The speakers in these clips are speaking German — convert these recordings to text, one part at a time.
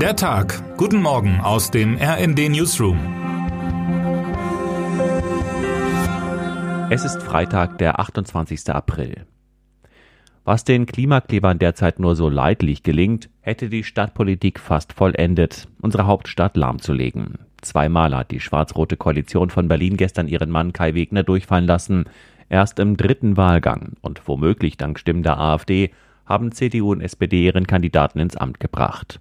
Der Tag. Guten Morgen aus dem RND Newsroom. Es ist Freitag, der 28. April. Was den Klimaklebern derzeit nur so leidlich gelingt, hätte die Stadtpolitik fast vollendet, unsere Hauptstadt lahmzulegen. Zweimal hat die schwarz-rote Koalition von Berlin gestern ihren Mann Kai Wegner durchfallen lassen. Erst im dritten Wahlgang und womöglich dank Stimmen der AfD haben CDU und SPD ihren Kandidaten ins Amt gebracht.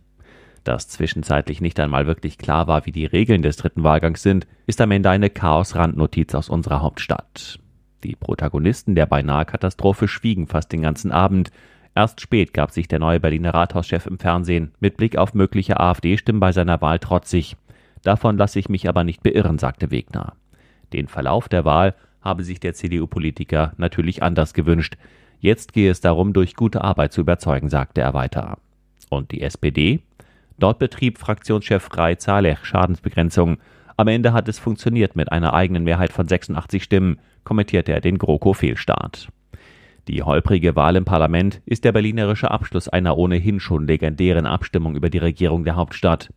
Dass zwischenzeitlich nicht einmal wirklich klar war, wie die Regeln des dritten Wahlgangs sind, ist am Ende eine Chaos-Randnotiz aus unserer Hauptstadt. Die Protagonisten der beinahe Katastrophe schwiegen fast den ganzen Abend. Erst spät gab sich der neue Berliner Rathauschef im Fernsehen mit Blick auf mögliche AfD-Stimmen bei seiner Wahl trotzig. Davon lasse ich mich aber nicht beirren, sagte Wegner. Den Verlauf der Wahl habe sich der CDU-Politiker natürlich anders gewünscht. Jetzt gehe es darum, durch gute Arbeit zu überzeugen, sagte er weiter. Und die SPD? Dort betrieb Fraktionschef Rai Zalech Schadensbegrenzung. Am Ende hat es funktioniert mit einer eigenen Mehrheit von 86 Stimmen, kommentierte er den GroKo-Fehlstart. Die holprige Wahl im Parlament ist der berlinerische Abschluss einer ohnehin schon legendären Abstimmung über die Regierung der Hauptstadt.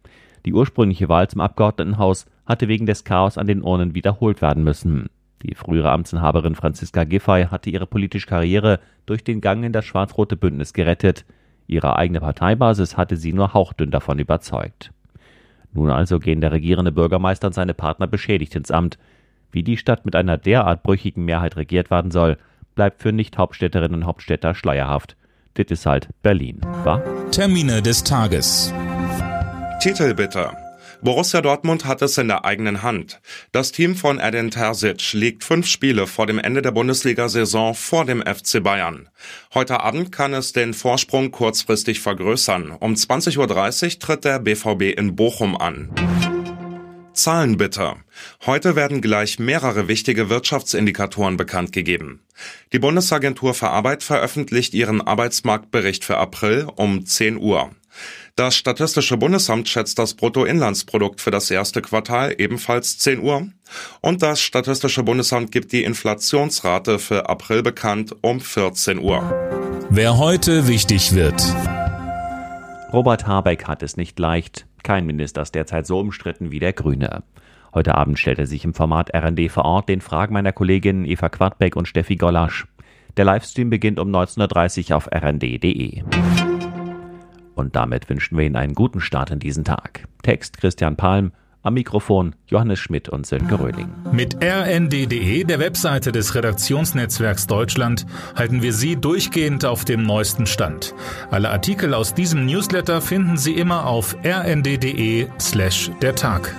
Die ursprüngliche Wahl zum Abgeordnetenhaus hatte wegen des Chaos an den Urnen wiederholt werden müssen. Die frühere Amtsinhaberin Franziska Giffey hatte ihre politische Karriere durch den Gang in das schwarz-rote Bündnis gerettet. Ihre eigene Parteibasis hatte sie nur hauchdünn davon überzeugt. Nun also gehen der regierende Bürgermeister und seine Partner beschädigt ins Amt. Wie die Stadt mit einer derart brüchigen Mehrheit regiert werden soll, bleibt für Nicht-Hauptstädterinnen und Hauptstädter schleierhaft. Das ist halt Berlin, wa? Termine des Tages. Titel bitte. Borussia Dortmund hat es in der eigenen Hand. Das Team von Edin Terzic liegt fünf Spiele vor dem Ende der Bundesliga-Saison vor dem FC Bayern. Heute Abend kann es den Vorsprung kurzfristig vergrößern. Um 20.30 Uhr tritt der BVB in Bochum an. Zahlen bitte. Heute werden gleich mehrere wichtige Wirtschaftsindikatoren bekannt gegeben. Die Bundesagentur für Arbeit veröffentlicht ihren Arbeitsmarktbericht für April um 10 Uhr. Das Statistische Bundesamt schätzt das Bruttoinlandsprodukt für das erste Quartal ebenfalls 10 Uhr. Und das Statistische Bundesamt gibt die Inflationsrate für April bekannt um 14 Uhr. Wer heute wichtig wird. Robert Habeck hat es nicht leicht. Kein Minister ist derzeit so umstritten wie der Grüne. Heute Abend stellt er sich im Format RND vor Ort den Fragen meiner Kolleginnen Eva Quadbeck und Steffi Gollasch. Der Livestream beginnt um 19.30 Uhr auf rnd.de. Und damit wünschen wir Ihnen einen guten Start in diesen Tag. Text Christian Palm, am Mikrofon Johannes Schmidt und Sönke Röhling. Mit rnd.de, der Webseite des Redaktionsnetzwerks Deutschland, halten wir Sie durchgehend auf dem neuesten Stand. Alle Artikel aus diesem Newsletter finden Sie immer auf rnd.de slash der Tag.